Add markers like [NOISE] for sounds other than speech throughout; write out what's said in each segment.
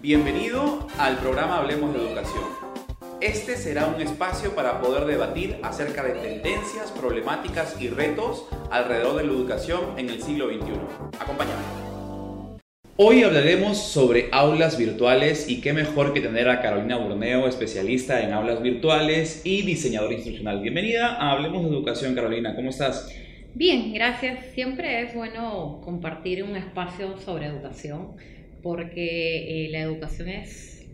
Bienvenido al programa Hablemos de Educación. Este será un espacio para poder debatir acerca de tendencias, problemáticas y retos alrededor de la educación en el siglo XXI. Acompáñame. Hoy hablaremos sobre aulas virtuales y qué mejor que tener a Carolina Burneo, especialista en aulas virtuales y diseñadora instruccional. Bienvenida a Hablemos de Educación, Carolina. ¿Cómo estás? Bien, gracias. Siempre es bueno compartir un espacio sobre educación porque eh, la educación es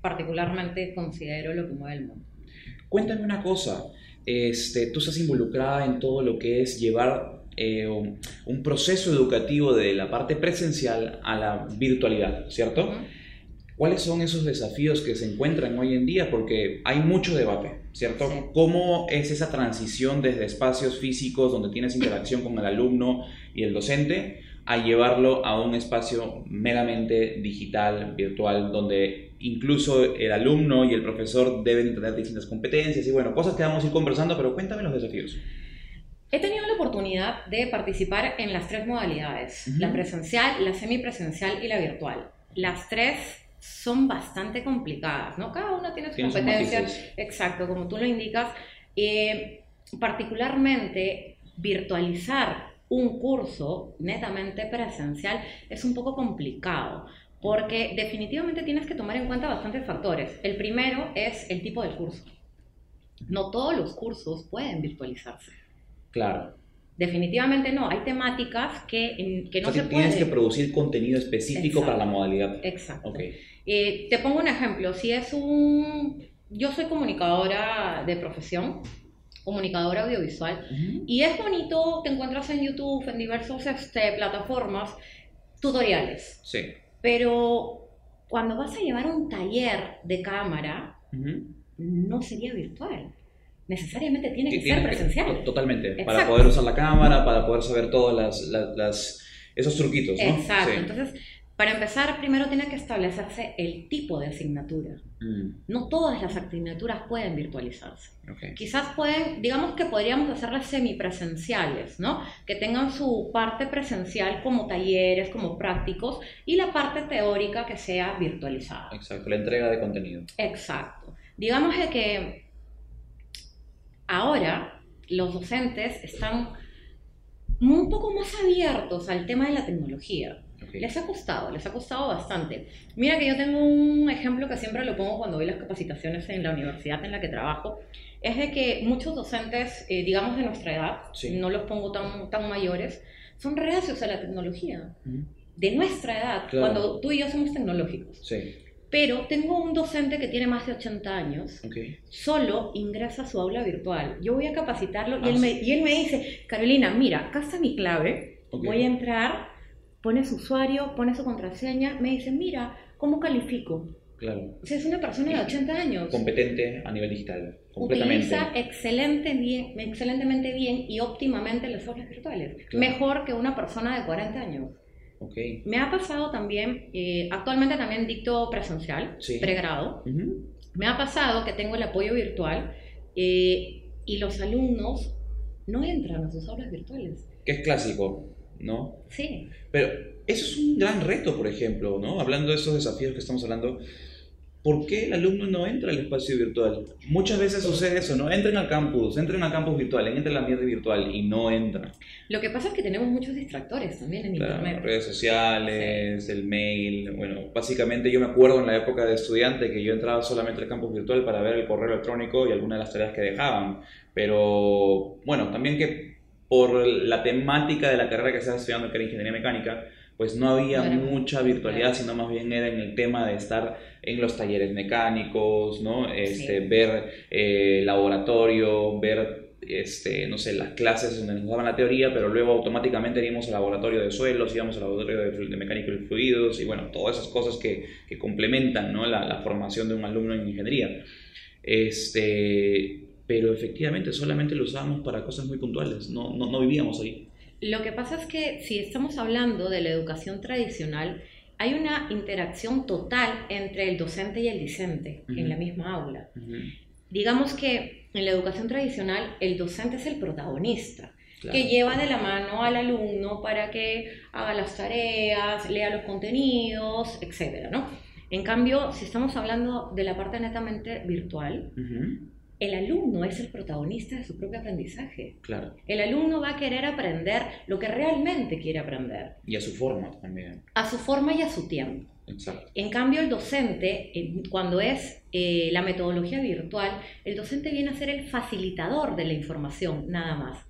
particularmente, considero, lo que mueve el mundo. Cuéntame una cosa, este, tú estás involucrada en todo lo que es llevar eh, un proceso educativo de la parte presencial a la virtualidad, ¿cierto? ¿Cuáles son esos desafíos que se encuentran hoy en día? Porque hay mucho debate, ¿cierto? ¿Cómo es esa transición desde espacios físicos donde tienes interacción con el alumno y el docente a llevarlo a un espacio meramente digital, virtual, donde incluso el alumno y el profesor deben tener distintas competencias y bueno, cosas que vamos a ir conversando, pero cuéntame los desafíos. He tenido la oportunidad de participar en las tres modalidades, la presencial, la semipresencial y la virtual. Las tres son bastante complicadas, ¿no? Cada una tiene sus competencias, exacto, como tú lo indicas. Eh, particularmente, virtualizar un curso netamente presencial es un poco complicado porque definitivamente tienes que tomar en cuenta bastantes factores. El primero es el tipo del curso. No todos los cursos pueden virtualizarse. Claro. Definitivamente no, hay temáticas que, que no se pueden. Tienes que producir contenido específico para la modalidad. Exacto. Okay. Eh, te pongo un ejemplo, si es un... Yo soy comunicadora de profesión, comunicadora audiovisual. Y es bonito, te encuentras en YouTube, en diversas este, plataformas, tutoriales. Sí. Pero cuando vas a llevar un taller de cámara, no sería virtual. Necesariamente tiene que ser presencial. totalmente. Para poder usar la cámara, para poder saber todos las, esos truquitos. ¿no? Exacto. Entonces, para empezar, primero tiene que establecerse el tipo de asignatura. Mm. No todas las asignaturas pueden virtualizarse. Quizás pueden, digamos que podríamos hacerlas semipresenciales, ¿no? Que tengan su parte presencial como talleres, como prácticos, y la parte teórica que sea virtualizada. Exacto, la entrega de contenido. Exacto. Digamos que ahora los docentes están un poco más abiertos al tema de la tecnología. Les ha costado, les ha costado bastante. Mira que yo tengo un ejemplo que siempre lo pongo cuando doy las capacitaciones en la universidad en la que trabajo, es de que muchos docentes, eh, digamos de nuestra edad, no los pongo tan, tan mayores, son reacios a la tecnología. De nuestra edad, cuando tú y yo somos tecnológicos. Sí. Pero tengo un docente que tiene más de 80 años, solo ingresa a su aula virtual. Yo voy a capacitarlo y, ah, él me, y él me dice, Carolina, mira, acá está mi clave, voy a entrar, pone su usuario, pone su contraseña, me dice, mira, ¿cómo califico? Claro. O sea, es una persona de 80 años. Competente a nivel digital. Completamente. Utiliza excelente bien, excelentemente bien y óptimamente las aulas virtuales. Mejor que una persona de 40 años. Okay. Me ha pasado también, eh, actualmente también dicto presencial, pregrado. Me ha pasado que tengo el apoyo virtual eh, y los alumnos no entran a sus aulas virtuales. Que es clásico. ¿No? Sí. Pero eso es un gran reto, por ejemplo, ¿no? Hablando de esos desafíos que estamos hablando, ¿por qué el alumno no entra al espacio virtual? Muchas veces sucede eso, ¿no? Entren al campus, entren al campus virtual, entren al ambiente virtual y no entran. Lo que pasa es que tenemos muchos distractores también en Internet. Redes sociales, el mail, bueno, básicamente yo me acuerdo en la época de estudiante que yo entraba solamente al campus virtual para ver el correo electrónico y algunas de las tareas que dejaban, pero bueno, también que por la temática de la carrera que estaba estudiando, que era ingeniería mecánica, pues no había mucha virtualidad, sino más bien era en el tema de estar en los talleres mecánicos, ¿no? Este, Ver eh, laboratorio, ver, este, no sé, las clases donde nos daban la teoría, pero luego automáticamente íbamos al laboratorio de suelos, íbamos al laboratorio de, mecánica y fluidos, y bueno, todas esas cosas que, que complementan, ¿no? La, la, formación de un alumno en ingeniería. Este, pero efectivamente solamente lo usábamos para cosas muy puntuales, no, no, no vivíamos ahí. Lo que pasa es que si estamos hablando de la educación tradicional, hay una interacción total entre el docente y el discente en la misma aula. Digamos que en la educación tradicional el docente es el protagonista, que lleva de la mano al alumno para que haga las tareas, lea los contenidos, etc. ¿no? En cambio, si estamos hablando de la parte netamente virtual, el alumno es el protagonista de su propio aprendizaje. Claro. El alumno va a querer aprender lo que realmente quiere aprender. Y a su forma también. A su forma y a su tiempo. Exacto. En cambio, el docente, cuando es eh, la metodología virtual, el docente viene a ser el facilitador de la información, nada más.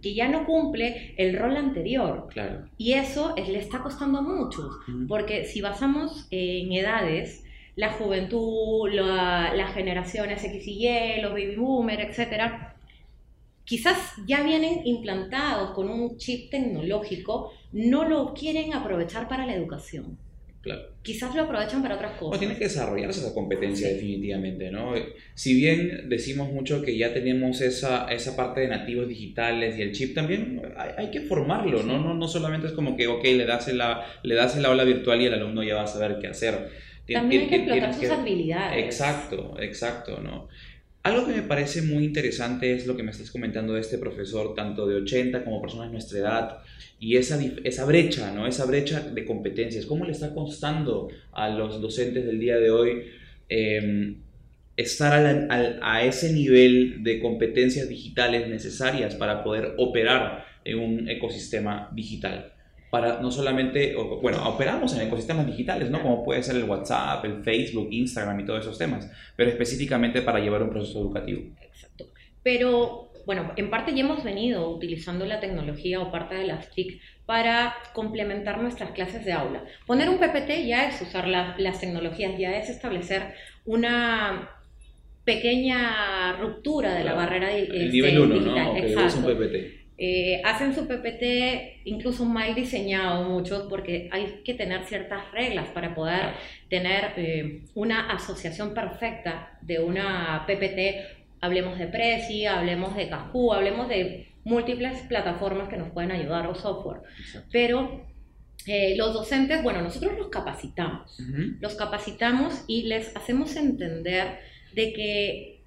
Que ya no cumple el rol anterior. Claro. Y eso le está costando a muchos, porque si basamos en edades, la juventud, las generaciones X y Y, los baby boomers, etcétera, quizás ya vienen implantados con un chip tecnológico, no lo quieren aprovechar para la educación. Claro. Quizás lo aprovechan para otras cosas. O tiene que desarrollarse esa competencia definitivamente, ¿no? Si bien decimos mucho que ya tenemos esa, esa parte de nativos digitales y el chip también, hay, que formarlo, ¿no? ¿no? No solamente es como que, ok, le das, la, le das el aula virtual y el alumno ya va a saber qué hacer también hay que explotar sus habilidades. Exacto, exacto, ¿no? Algo que me parece muy interesante es lo que me estás comentando de este profesor, tanto de 80 como personas de nuestra edad, y esa, esa brecha, ¿no? Esa brecha de competencias. ¿Cómo le está costando a los docentes del día de hoy em, estar a ese nivel de competencias digitales necesarias para poder operar en un ecosistema digital? Para no solamente, bueno, operamos en ecosistemas digitales, ¿no? Como puede ser el WhatsApp, el Facebook, Instagram y todos esos temas, pero específicamente para llevar un proceso educativo. Exacto. Pero, bueno, en parte ya hemos venido utilizando la tecnología o parte de las TIC para complementar nuestras clases de aula. Poner un PPT ya es usar las tecnologías, ya es establecer una pequeña ruptura de la barrera el este, nivel 1, ¿no? Exacto. un PPT. Eh, hacen su PPT incluso mal diseñado muchos porque hay que tener ciertas reglas para poder tener eh, una asociación perfecta de una PPT. Hablemos de Prezi, hablemos de Kahoot, hablemos de múltiples plataformas que nos pueden ayudar o software. Pero eh, los docentes, bueno, nosotros los capacitamos, los capacitamos y les hacemos entender de que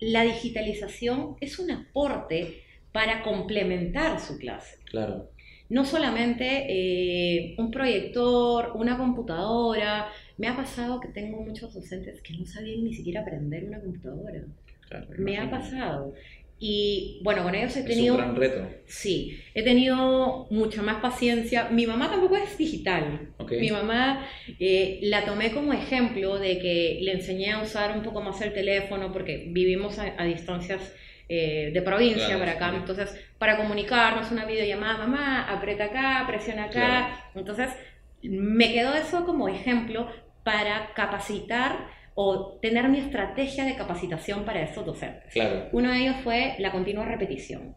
la digitalización es un aporte para complementar su clase. Claro. No solamente eh, un proyector, una computadora. Me ha pasado que tengo muchos docentes que no sabían ni siquiera aprender una computadora. Claro, me ha pasado. Y bueno, con ellos he tenido... Es un gran reto. Sí, he tenido mucha más paciencia. Mi mamá tampoco es digital. Mi mamá eh, la tomé como ejemplo de que le enseñé a usar un poco más el teléfono porque vivimos a distancias eh, de provincia para acá. Entonces, para comunicarnos, una videollamada, mamá, aprieta acá, presiona acá. Entonces, me quedó eso como ejemplo para capacitar o tener mi estrategia de capacitación para estos docentes. Uno de ellos fue la continua repetición.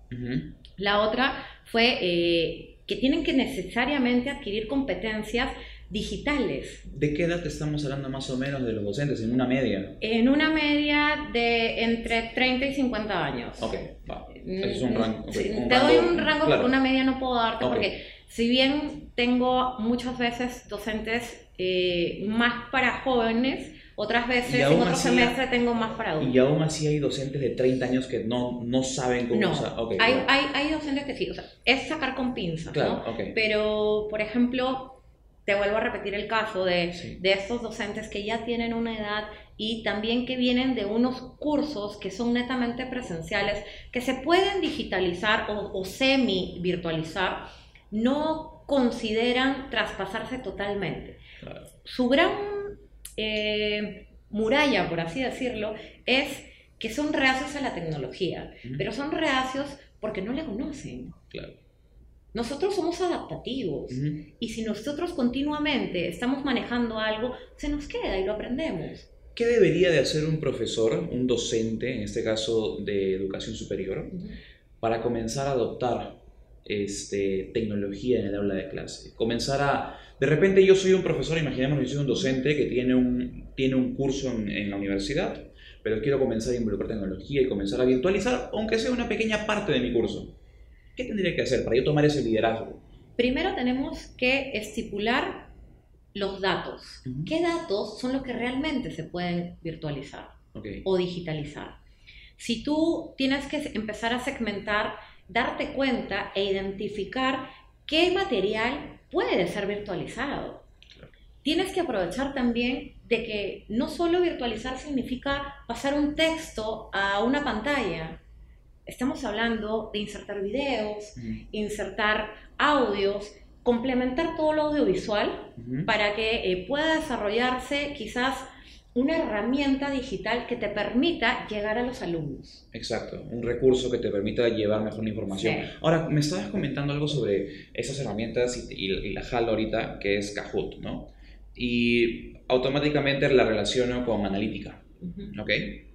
La otra fue eh, que tienen que necesariamente adquirir competencias digitales. ¿De qué edad estamos hablando más o menos de los docentes? ¿En una media? En una media de entre 30 y 50 años. Ok, va. es un rango. te doy un rango, pero una media no puedo darte porque si bien tengo muchas veces docentes eh, más para jóvenes, otras veces en otro semestre tengo más para adultos. Y aún así hay docentes de 30 años que no, no saben cómo no, usar. hay, hay, hay, docentes que sí, o sea, es sacar con pinzas, ¿no? Pero, por ejemplo, te vuelvo a repetir el caso de, de estos docentes que ya tienen una edad y también que vienen de unos cursos que son netamente presenciales, que se pueden digitalizar o, semi-virtualizar, no consideran traspasarse totalmente. Su gran eh, muralla, por así decirlo, es que son reacios a la tecnología, pero son reacios porque no la conocen. Claro. Nosotros somos adaptativos y si nosotros continuamente estamos manejando algo, se nos queda y lo aprendemos. ¿Qué debería de hacer un profesor, un docente, en este caso de educación superior, para comenzar a adoptar este, tecnología en el aula de clase? Comenzar a... De repente yo soy un profesor, imaginemos que soy un docente que tiene un, tiene un curso en, en la universidad, pero quiero comenzar a involucrar tecnología y comenzar a virtualizar, aunque sea una pequeña parte de mi curso. ¿Qué tendría que hacer para yo tomar ese liderazgo? Primero tenemos que estipular los datos. ¿Qué datos son los que realmente se pueden virtualizar o digitalizar? Si tú tienes que empezar a segmentar, darte cuenta e identificar qué material puede ser virtualizado. tienes que aprovechar también de que no solo virtualizar significa pasar un texto a una pantalla. Estamos hablando de insertar videos, insertar audios, complementar todo lo audiovisual para que eh, pueda desarrollarse quizás una herramienta digital que te permita llegar a los alumnos. Exacto, un recurso que te permita llevar mejor la información. Ahora, me estabas comentando algo sobre esas herramientas y, la JAL ahorita, que es Kahoot, ¿no? Y automáticamente la relaciono con analítica, ¿ok?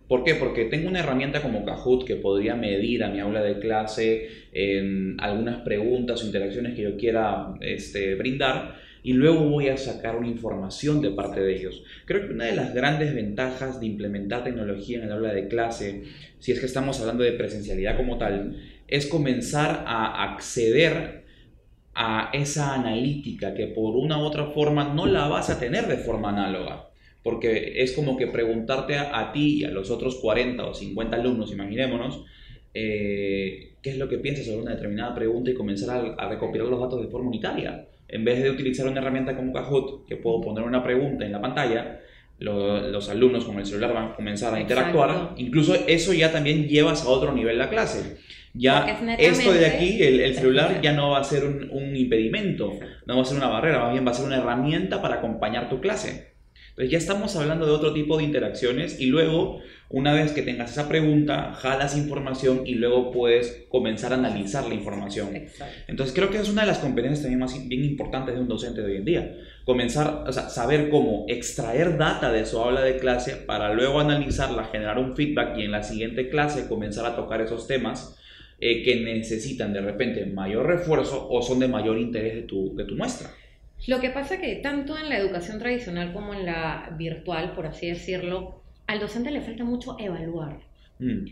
¿Por qué? Porque tengo una herramienta como Kahoot que podría medir a mi aula de clase en algunas preguntas o interacciones que yo quiera este, brindar y luego voy a sacar una información de parte de ellos. Creo que una de las grandes ventajas de implementar tecnología en el aula de clase, si es que estamos hablando de presencialidad como tal, es comenzar a acceder a esa analítica que por una u otra forma no la vas a tener de forma análoga. Porque es como que preguntarte a, ti y a los otros 40 o 50 alumnos, imaginémonos, eh, qué es lo que piensas sobre una determinada pregunta y comenzar a recopilar los datos de forma unitaria en vez de utilizar una herramienta como Kahoot, que puedo poner una pregunta en la pantalla, los alumnos con el celular van a comenzar a interactuar. Incluso eso ya también llevas a otro nivel la clase. Ya esto de aquí, el, celular [LAUGHS] ya no va a ser un, un, impedimento, no va a ser una barrera, más bien va a ser una herramienta para acompañar tu clase. Entonces ya estamos hablando de otro tipo de interacciones y luego, una vez que tengas esa pregunta, jalas información y luego puedes comenzar a analizar la información. Entonces creo que es una de las competencias también más bien importantes de un docente de hoy en día. Comenzar, o sea, saber cómo extraer data de su aula de clase para luego analizarla, generar un feedback y en la siguiente clase comenzar a tocar esos temas eh, que necesitan de repente mayor refuerzo o son de mayor interés de tu, de tu muestra. Lo que pasa que tanto en la educación tradicional como en la virtual, por así decirlo, al docente le falta mucho evaluar. Mm.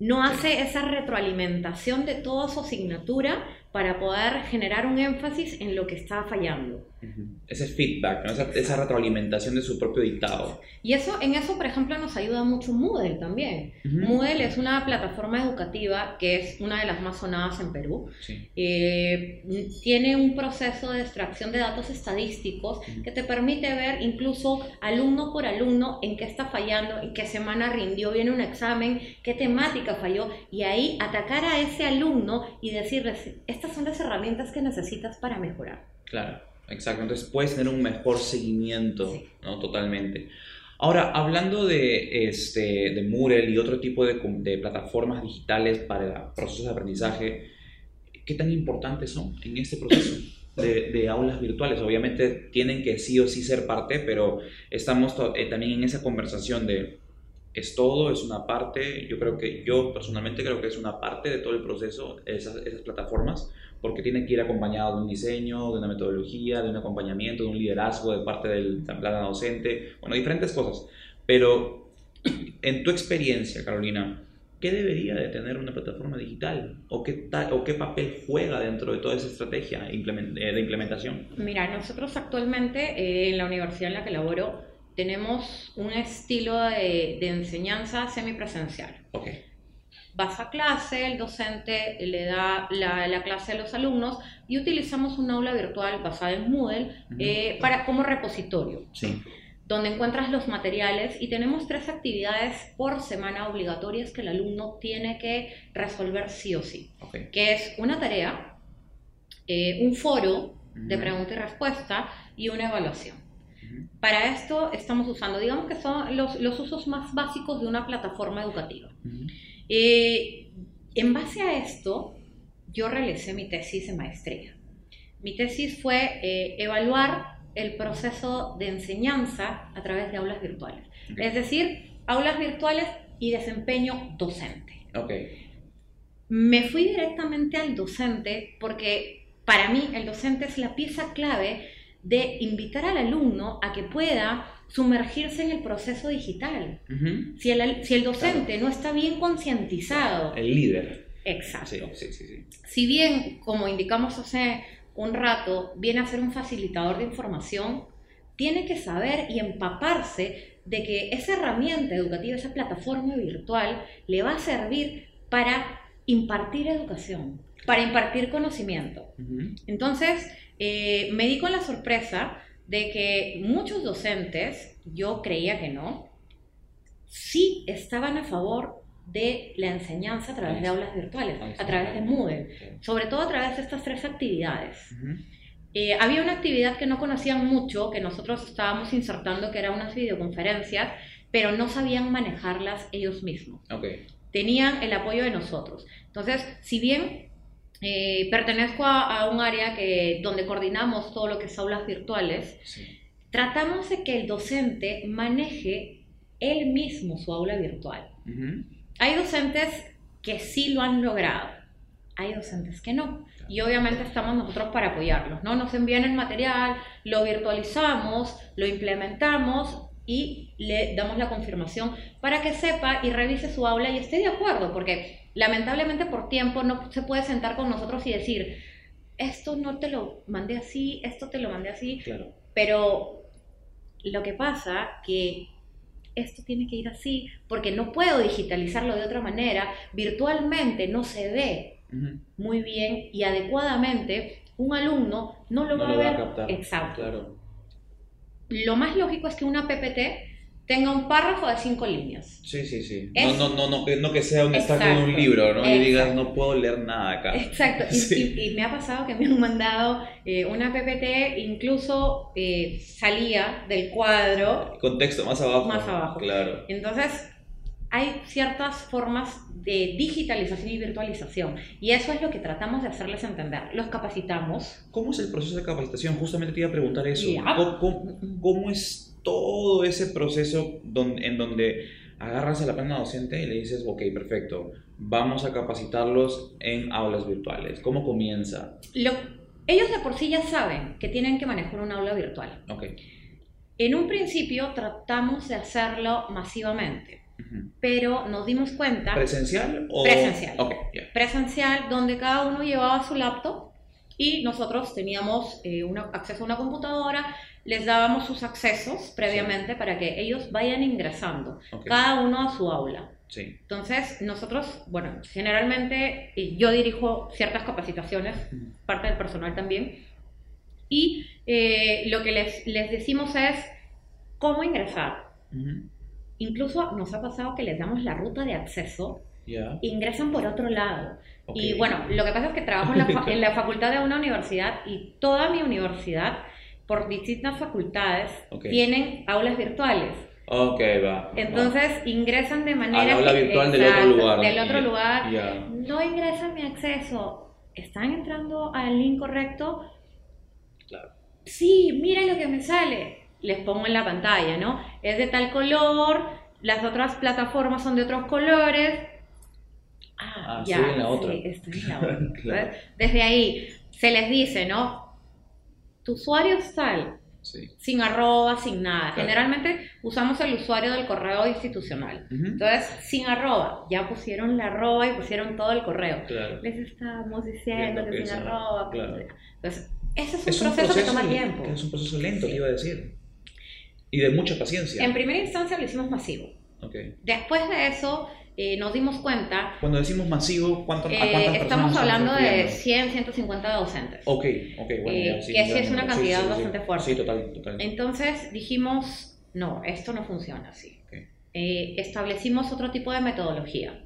No hace esa retroalimentación de toda su asignatura para poder generar un énfasis en lo que está fallando. Ese feedback, esa, retroalimentación de su propio dictado. Y eso, en eso, por ejemplo, nos ayuda mucho Moodle también. Moodle es una plataforma educativa que es una de las más sonadas en Perú. Eh, tiene un proceso de extracción de datos estadísticos que te permite ver incluso alumno por alumno en qué está fallando, en qué semana rindió bien un examen, qué temática falló, y ahí atacar a ese alumno y decirles, estas son las herramientas que necesitas para mejorar. Claro, exacto. Entonces puedes tener un mejor seguimiento, ¿no? Totalmente. Ahora, hablando de, este, de Moodle y otro tipo de, de plataformas digitales para procesos de aprendizaje, ¿qué tan importantes son en este proceso? De, de, aulas virtuales. Obviamente tienen que sí o sí ser parte, pero estamos eh, también en esa conversación de es todo, es una parte, yo creo que yo personalmente creo que es una parte de todo el proceso, esas, esas plataformas, porque tiene que ir acompañado de un diseño, de una metodología, de un acompañamiento, de un liderazgo de parte del plan docente, bueno, diferentes cosas. Pero [CLEARS THROAT] en tu experiencia, Carolina, ¿qué debería de tener una plataforma digital? ¿O qué, o qué papel juega dentro de toda esa estrategia eh, de implementación? Mira, nosotros actualmente eh, en la universidad en la que laboro, tenemos un estilo de, enseñanza semipresencial. Okay. Vas a clase, el docente le da la, clase a los alumnos y utilizamos un aula virtual basada en Moodle eh, para, como repositorio. Sí. donde encuentras los materiales y tenemos tres actividades por semana obligatorias que el alumno tiene que resolver sí o sí, que es una tarea, eh, un foro de pregunta y respuesta y una evaluación. Para esto estamos usando, digamos que son los, los usos más básicos de una plataforma educativa. Eh, en base a esto, yo realicé mi tesis de maestría. Mi tesis fue eh, evaluar el proceso de enseñanza a través de aulas virtuales. Es decir, aulas virtuales y desempeño docente. Okay. Me fui directamente al docente porque para mí el docente es la pieza clave de invitar al alumno a que pueda sumergirse en el proceso digital. si, el, si, el, docente no está bien concientizado. El líder. Exacto. si bien, como indicamos hace un rato, viene a ser un facilitador de información, tiene que saber y empaparse de que esa herramienta educativa, esa plataforma virtual, le va a servir para impartir educación, para impartir conocimiento. Entonces, eh, me di con la sorpresa de que muchos docentes, yo creía que no, sí estaban a favor de la enseñanza a través de aulas virtuales, a través de Moodle, sobre todo a través de estas tres actividades. Eh, había una actividad que no conocían mucho, que nosotros estábamos insertando, que eran unas videoconferencias, pero no sabían manejarlas ellos mismos. Tenían el apoyo de nosotros. Entonces, si bien eh, pertenezco a, un área que, donde coordinamos todo lo que es aulas virtuales, tratamos de que el docente maneje él mismo su aula virtual. Hay docentes que sí lo han logrado, hay docentes que no. Y obviamente estamos nosotros para apoyarlos, ¿no? Nos envían el material, lo virtualizamos, lo implementamos y le damos la confirmación para que sepa y revise su aula y esté de acuerdo, porque lamentablemente por tiempo no se puede sentar con nosotros y decir, esto no te lo mandé así, esto te lo mandé así, claro. pero lo que pasa que esto tiene que ir así, porque no puedo digitalizarlo de otra manera, virtualmente no se ve muy bien y adecuadamente, un alumno no lo va a ver. Exacto. Lo más lógico es que una PPT tenga un párrafo de cinco líneas. Sí, sí, sí. no, no, no, no, que sea un destaque de un libro, ¿no? Y digas, no puedo leer nada acá. Exacto. [LAUGHS] Y, me ha pasado que me han mandado eh, una PPT, incluso eh, salía del cuadro. Contexto más abajo. Más abajo. Claro. Entonces, hay ciertas formas de digitalización y virtualización. Y eso es lo que tratamos de hacerles entender. Los capacitamos. ¿Cómo es el proceso de capacitación? Justamente te iba a preguntar eso. ¿Cómo, es todo ese proceso en donde agarras a la plana docente y le dices, ok, perfecto, vamos a capacitarlos en aulas virtuales? ¿Cómo comienza? ellos de por sí ya saben que tienen que manejar un aula virtual. Okay. En un principio tratamos de hacerlo masivamente pero nos dimos cuenta... ¿Presencial o...? Presencial. Presencial, donde cada uno llevaba su laptop y nosotros teníamos eh, acceso a una computadora, les dábamos sus accesos previamente para que ellos vayan ingresando, cada uno a su aula. Sí. Entonces, nosotros, bueno, generalmente yo dirijo ciertas capacitaciones, parte del personal también, y eh, lo que les, les decimos es cómo ingresar. Incluso nos ha pasado que les damos la ruta de acceso, ingresan por otro lado. Y bueno, lo que pasa es que trabajo [LAUGHS] en la, facultad de una universidad y toda mi universidad, por distintas facultades, tienen aulas virtuales. Ok, va. Entonces ingresan de manera... aula virtual del otro lugar. Del otro lugar. No ingresan mi acceso. ¿Están entrando al link correcto? Claro. Sí, mira lo que me sale les pongo en la pantalla, ¿no? Es de tal color, las otras plataformas son de otros colores. Ah, ah ya, en la otra. Sí, estoy en la otra. [LAUGHS] Desde ahí se les dice, ¿no? Tu usuario es tal, sí. sin arroba, sin nada. Generalmente usamos el usuario del correo institucional. Entonces, sin arroba, ya pusieron la arroba y pusieron todo el correo. Les estamos diciendo que sin arroba. Entonces, ese es un, proceso, que toma tiempo. Es un proceso lento, te iba a decir. Y de mucha paciencia. En primera instancia lo hicimos masivo. Okay. Después de eso eh, nos dimos cuenta... Cuando decimos masivo, ¿cuánto, ¿a cuántas eh, Estamos hablando de 100, 150 docentes. Ok, ok, bueno. Eh, sí, que sí es una cantidad bastante fuerte. Sí, total, total. Entonces dijimos, no, esto no funciona así. establecimos otro tipo de metodología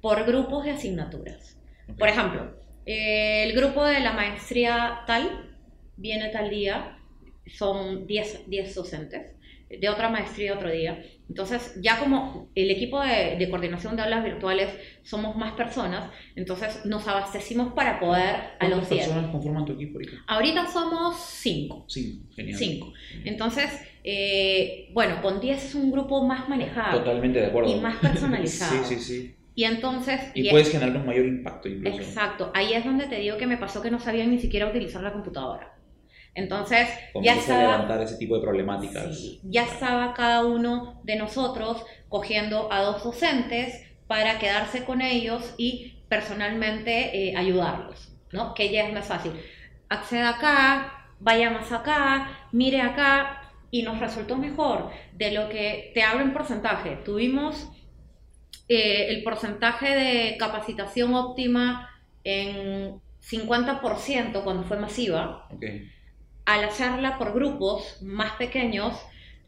por grupos de asignaturas. Por ejemplo, el grupo de la maestría tal viene tal día, son 10, 10 docentes de otra maestría otro día. Entonces, ya como el equipo de, coordinación de aulas virtuales somos más personas, entonces nos abastecimos para poder a los 10. ¿Cuántas personas conforman tu equipo ahorita? Ahorita somos 5. 5, genial. 5. Entonces, eh, bueno, con 10 es un grupo más manejado. Totalmente de acuerdo. Y más personalizado. [LAUGHS] sí, sí, sí. Y entonces... Y, puedes generar un mayor impacto incluso. Exacto. Ahí es donde te digo que me pasó que no sabían ni siquiera utilizar la computadora. Entonces, ya estaba, levantar ese tipo de problemáticas. ya estaba cada uno de nosotros cogiendo a dos docentes para quedarse con ellos y personalmente eh, ayudarlos, ¿no? Que ya es más fácil. Acceda acá, vaya más acá, mire acá, y nos resultó mejor de lo que te hablo en porcentaje. Tuvimos eh, el porcentaje de capacitación óptima en 50% cuando fue masiva. Okay al hacerla por grupos más pequeños,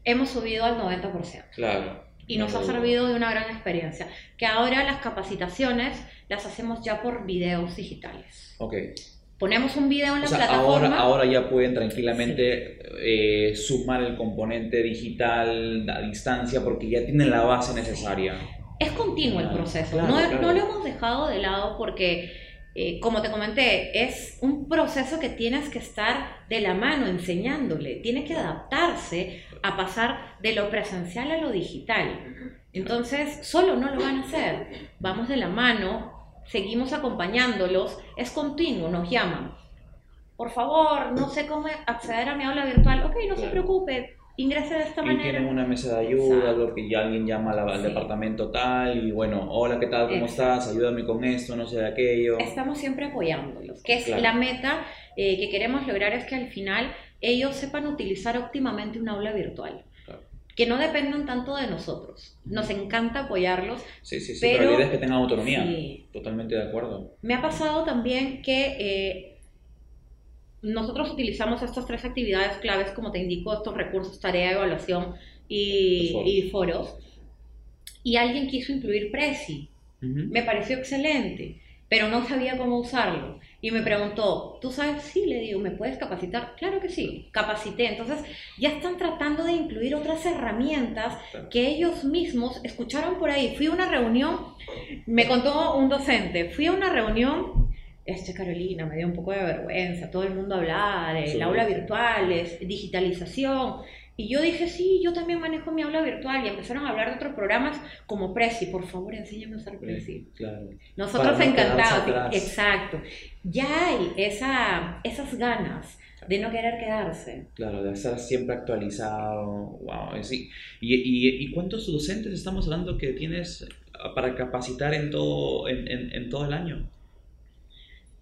hemos subido al 90%. Claro. Y nos ha servido de una gran experiencia. Que ahora las capacitaciones las hacemos ya por videos digitales. Ok. Ponemos un video en la O sea, plataforma. ahora, ahora ya pueden tranquilamente eh, sumar el componente digital a distancia porque ya tienen la base necesaria. Es continuo el Claro, proceso. claro, no, claro. no lo hemos dejado de lado porque, eh, como te comenté, es un proceso que tienes que estar de la mano enseñándole. Tiene que adaptarse a pasar de lo presencial a lo digital. Entonces, solo no lo van a hacer. Vamos de la mano, seguimos acompañándolos. Es continuo, nos llaman. Por favor, no sé cómo acceder a mi aula virtual. Ok, no se preocupe. Ingrese de esta Y manera. tienen una mesa de ayuda, Exacto. lo que ya alguien llama al, al Sí. departamento tal y bueno, hola, ¿qué tal? ¿Cómo Exacto. estás? Ayúdame con esto, no sé de aquello. estamos siempre apoyándolos, que es Claro. la meta eh, que queremos lograr es que al final ellos sepan utilizar óptimamente un aula virtual, Claro. que no dependan tanto de nosotros. Nos encanta apoyarlos. Sí, sí, sí, Pero- pero, la idea es que tengan autonomía. Sí. Totalmente de acuerdo. Me ha pasado también que eh, nosotros utilizamos estas tres actividades claves, como te indico, estos recursos, tarea, evaluación y foros. y foros, y alguien quiso incluir Prezi. Ujú. Me pareció excelente, pero no sabía cómo usarlo. Y me preguntó, ¿tú sabes? Sí, le digo, ¿me puedes capacitar? Claro que sí, capacité. Entonces ya están tratando de incluir otras herramientas que ellos mismos escucharon por ahí. Fui a una reunión, me contó un docente, fui a una reunión, este Carolina, me dio un poco de vergüenza, todo el mundo hablaba del Sí. aula virtual, es digitalización. Y yo dije, sí, yo también manejo mi aula virtual. Y empezaron a hablar de otros programas como Prezi. Por favor, enséñame a usar Prezi. Claro. Nosotros encantados. Exacto. Ya hay esa, esas ganas de no querer quedarse. Claro, de estar siempre actualizado. Wow, sí. ¿Y, y, y cuántos docentes estamos hablando que tienes para capacitar en todo, en, en, en todo el año?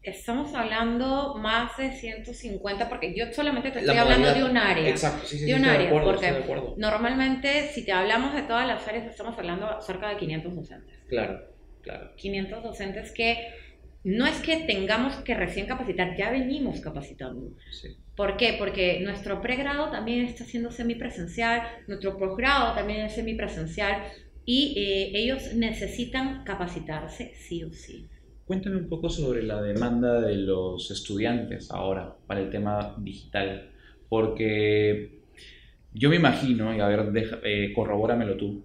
Estamos hablando más de 150, porque yo solamente te estoy hablando de un área. Exacto, sí, sí, de sí, un de área, acuerdo, porque de acuerdo. normalmente si te hablamos de todas las áreas estamos hablando cerca de 500 docentes. Claro, claro. 500 docentes que no es que tengamos que recién capacitar, ya venimos capacitando. Sí. ¿Por qué? Porque nuestro pregrado también está siendo semipresencial, nuestro posgrado también es semipresencial y eh, ellos necesitan capacitarse sí o sí. Cuéntame un poco sobre la demanda de los estudiantes ahora para el tema digital, porque yo me imagino, y a ver, deja- eh, corrobóramelo tú,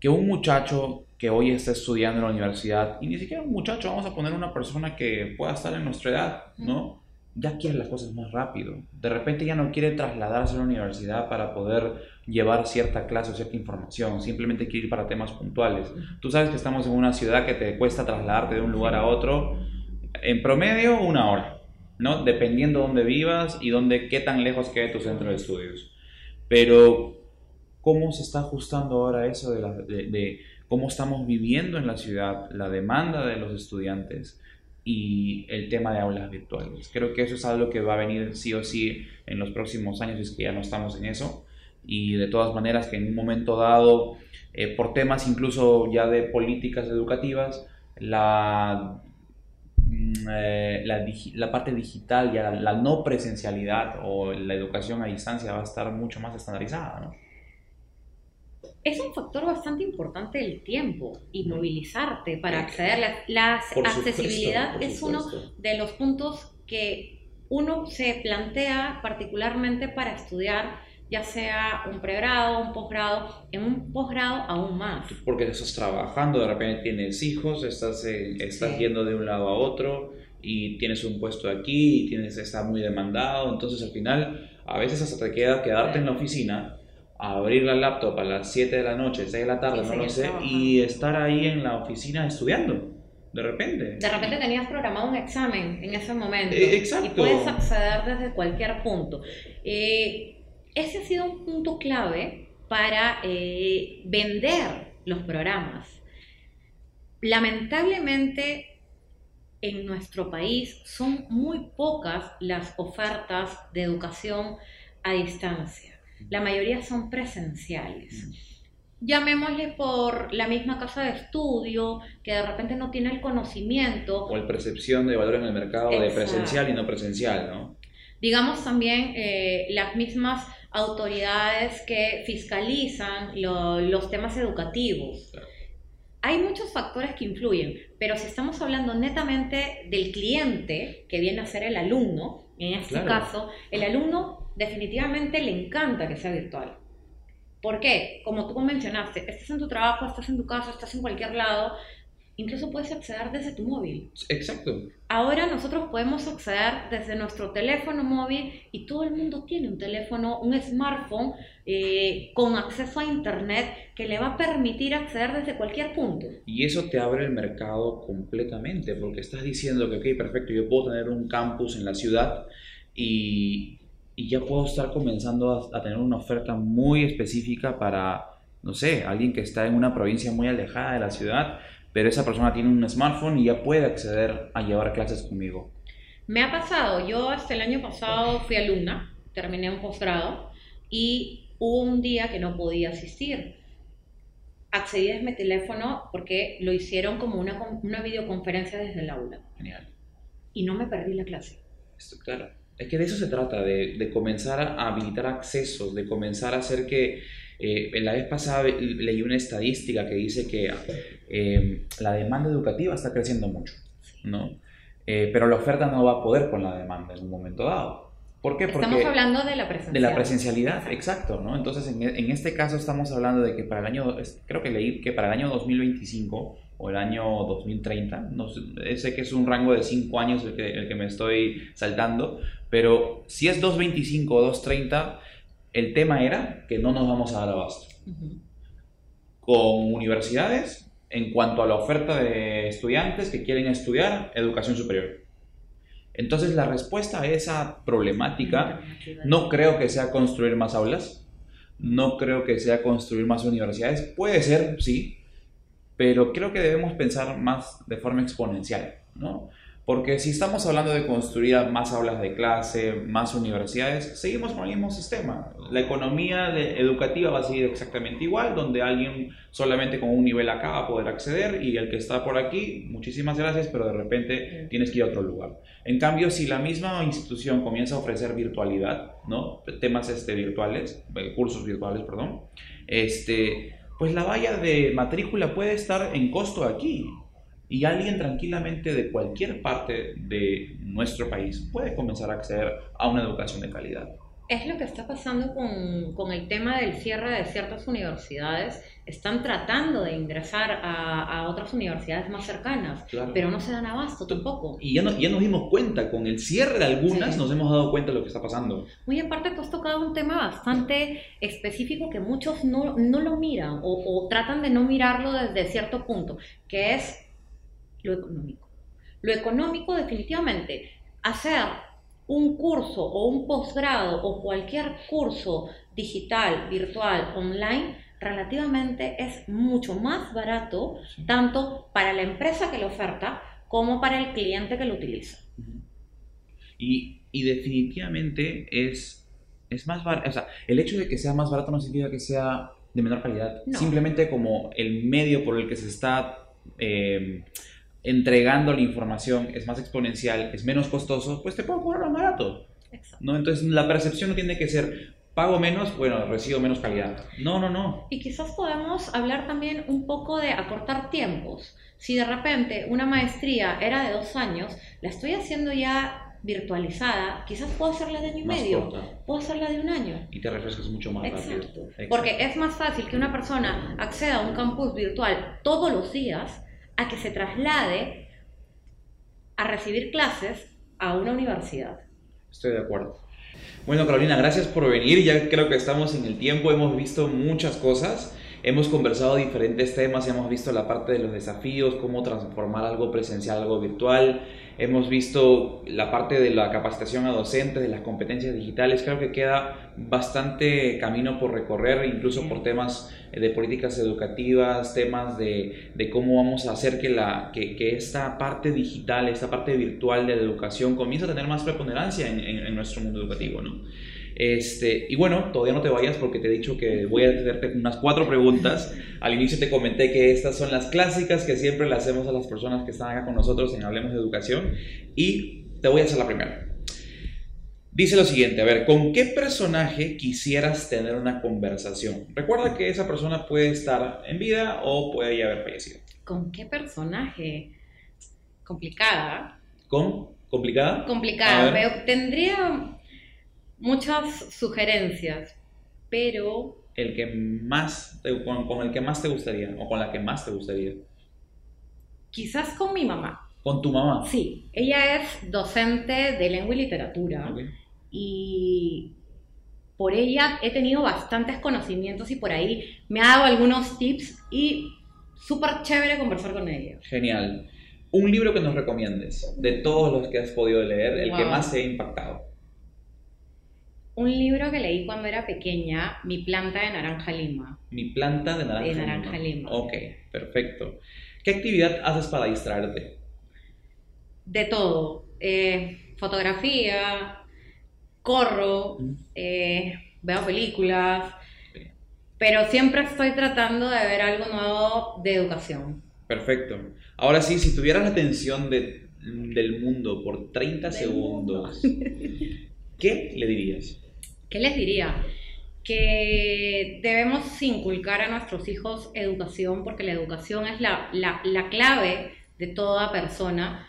que un muchacho que hoy está estudiando en la universidad, y ni siquiera un muchacho, vamos a poner una persona que pueda estar en nuestra edad, ¿no? Ya quiere las cosas más rápido. De repente ya no quiere trasladarse a la universidad para poder llevar cierta clase o cierta información, simplemente quiere ir para temas puntuales. Tú sabes que estamos en una ciudad que te cuesta trasladarte de un lugar a otro, en promedio una hora, ¿no? Dependiendo dónde vivas y dónde, qué tan lejos quede tu centro de estudios. Pero, ¿cómo se está ajustando ahora eso de, la- de- de cómo estamos viviendo en la ciudad, la demanda de los estudiantes y el tema de aulas virtuales? Creo que eso es algo que va a venir sí o sí en los próximos años, es que ya no estamos en eso. Y de todas maneras que en un momento dado, eh, por temas incluso ya de políticas educativas, la mm, eh, la, la parte digital, ya la no presencialidad o la educación a distancia va a estar mucho más estandarizada, ¿no? Es un factor bastante importante el tiempo y movilizarte para acceder. La, la accesibilidad es uno de los puntos que uno se plantea particularmente para estudiar, ya sea un pregrado, un posgrado, en un posgrado aún más. Porque estás trabajando, de repente tienes hijos, estás, eh, estás Sí. yendo de un lado a otro y tienes un puesto aquí y tienes, está muy demandado, entonces al final a veces hasta te queda quedarte en la oficina, abrir la laptop a las 7 de la noche, 6 de la tarde, no lo sé, trabajando. y estar ahí en la oficina estudiando, de repente. De repente tenías programado un examen en ese momento Eh, exacto. y puedes acceder desde cualquier punto. Eh, ese ha sido un punto clave para eh, vender los programas. Lamentablemente, en nuestro país son muy pocas las ofertas de educación a distancia. La mayoría son presenciales. Llamémosle por la misma casa de estudio, que de repente no tiene el conocimiento O el percepción de valor en el mercado de presencial y no presencial, ¿no? Digamos también eh, las mismas autoridades que fiscalizan los temas educativos. Hay muchos factores que influyen, pero si estamos hablando netamente del cliente, que viene a ser el alumno, en este caso, el alumno definitivamente le encanta que sea virtual. ¿Por qué? Como tú mencionaste, estás en tu trabajo, estás en tu casa, estás en cualquier lado, incluso puedes acceder desde tu móvil. Exacto. Ahora nosotros podemos acceder desde nuestro teléfono móvil y todo el mundo tiene un teléfono, un smartphone eh, con acceso a Internet que le va a permitir acceder desde cualquier punto. Y eso te abre el mercado completamente, porque estás diciendo que, ok, perfecto, yo puedo tener un campus en la ciudad y, y ya puedo estar comenzando a, a tener una oferta muy específica para, no sé, alguien que está en una provincia muy alejada de la ciudad pero esa persona tiene un smartphone y ya puede acceder a llevar clases conmigo. Me ha pasado, yo hasta el año pasado fui alumna, terminé un posgrado y hubo un día que no podía asistir. Accedí desde mi teléfono porque lo hicieron como una, una videoconferencia desde el aula. Genial. Y no me perdí la clase. Esto, claro. Es que de eso se trata, de, de comenzar a habilitar accesos, de comenzar a hacer que eh, en la vez pasada leí una estadística que dice que eh, la demanda educativa está creciendo mucho, ¿no? Eh, pero la oferta no va a poder con la demanda en un momento dado. ¿Por qué? Porque estamos hablando de la presencialidad. De la presencialidad, exacto, ¿no? Entonces, en, en, este caso estamos hablando de que para el año, creo que leí que para el año 2025 o el año 2030, no sé, sé que es un rango de 5 años el que, el que me estoy saltando, pero si es 225 o 230, el tema era que no nos vamos a dar abasto. Con universidades, en cuanto a la oferta de estudiantes que quieren estudiar educación superior. Entonces la respuesta a esa problemática no creo que sea construir más aulas, no creo que sea construir más universidades, puede ser, sí, pero creo que debemos pensar más de forma exponencial, ¿no? Porque si estamos hablando de construir más aulas de clase, más universidades, seguimos con el mismo sistema. La economía educativa va a seguir exactamente igual, donde alguien solamente con un nivel acá va a poder acceder y el que está por aquí, muchísimas gracias, pero de repente tienes que ir a otro lugar. En cambio, si la misma institución comienza a ofrecer virtualidad, ¿no? temas este, virtuales, eh, cursos virtuales, perdón, este, pues la valla de matrícula puede estar en costo aquí y alguien tranquilamente de cualquier parte de nuestro país puede comenzar a acceder a una educación de calidad. Es lo que está pasando con, con el tema del cierre de ciertas universidades. Están tratando de ingresar a, a otras universidades más cercanas, pero no se dan abasto tampoco. Y ya, no, ya nos dimos cuenta, con el cierre de algunas nos hemos dado cuenta de lo que está pasando. Muy aparte, tú has tocado un tema bastante específico que muchos no, no lo miran o, o tratan de no mirarlo desde cierto punto, que es lo económico. Lo económico definitivamente, hacer un curso o un posgrado o cualquier curso digital, virtual, online, relativamente es mucho más barato, tanto para la empresa que lo oferta como para el cliente que lo utiliza. Y, y definitivamente es, es más barato, o sea, el hecho de que sea más barato no significa que sea de menor calidad, simplemente como el medio por el que se está... Eh, entregando la información es más exponencial, es menos costoso, pues te puedo cobrar más barato. ¿no? Entonces la percepción no tiene que ser pago menos, bueno, recibo menos calidad. No, no, no. Y quizás podemos hablar también un poco de acortar tiempos. Si de repente una maestría era de dos años, la estoy haciendo ya virtualizada, quizás puedo hacerla de año y medio, puedo hacerla de un año. Y te refrescas mucho más rápido. Porque es más fácil que una persona acceda a un campus virtual todos los días a que se traslade a recibir clases a una universidad. Estoy de acuerdo. Bueno, Carolina, gracias por venir. Ya creo que estamos en el tiempo, hemos visto muchas cosas. Hemos conversado diferentes temas, hemos visto la parte de los desafíos, cómo transformar algo presencial, algo virtual. Hemos visto la parte de la capacitación a docentes, de las competencias digitales. Creo que queda bastante camino por recorrer, incluso por temas de políticas educativas, temas de, de cómo vamos a hacer que, la, que, que, esta parte digital, esta parte virtual de la educación comience a tener más preponderancia en, en, en nuestro mundo educativo. ¿no? Este, y bueno, todavía no te vayas porque te he dicho que voy a hacerte unas cuatro preguntas. Al inicio te comenté que estas son las clásicas que siempre le hacemos a las personas que están acá con nosotros en Hablemos de Educación. Y te voy a hacer la primera. Dice lo siguiente, a ver, ¿con qué personaje quisieras tener una conversación? Recuerda que esa persona puede estar en vida o puede ya haber fallecido. ¿Con qué personaje? Complicada. ¿Con? ¿Complicada? Complicada. Pero tendría muchas sugerencias, pero... El que más, con, con el que más te gustaría o con la que más te gustaría. Quizás con mi mamá. ¿Con tu mamá? Sí, ella es docente de lengua y literatura y por ella he tenido bastantes conocimientos y por ahí me ha dado algunos tips y súper chévere conversar con ella. Genial. Un libro que nos recomiendes de todos los que has podido leer, el que más te ha impactado. Un libro que leí cuando era pequeña, Mi planta de naranja lima. Mi planta de naranja, de naranja lima. Ok, perfecto. ¿Qué actividad haces para distraerte? De todo. Eh, fotografía, corro, eh, veo películas, pero siempre estoy tratando de ver algo nuevo de educación. Perfecto. Ahora sí, si tuvieras la atención del mundo por 30 segundos, [LAUGHS] ¿qué le dirías? ¿Qué les diría? que debemos inculcar a nuestros hijos educación, porque la educación es la, la, clave de toda persona,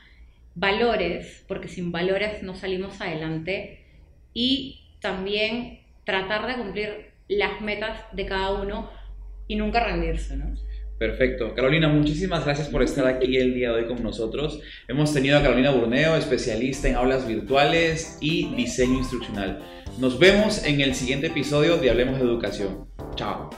valores, porque sin valores no salimos adelante, y también tratar de cumplir las metas de cada uno y nunca rendirse, ¿no? Perfecto. Carolina, muchísimas gracias por estar aquí el día de hoy con nosotros. Hemos tenido a Carolina Burneo, especialista en aulas virtuales y diseño instruccional. Nos vemos en el siguiente episodio de Hablemos de Educación. Chao.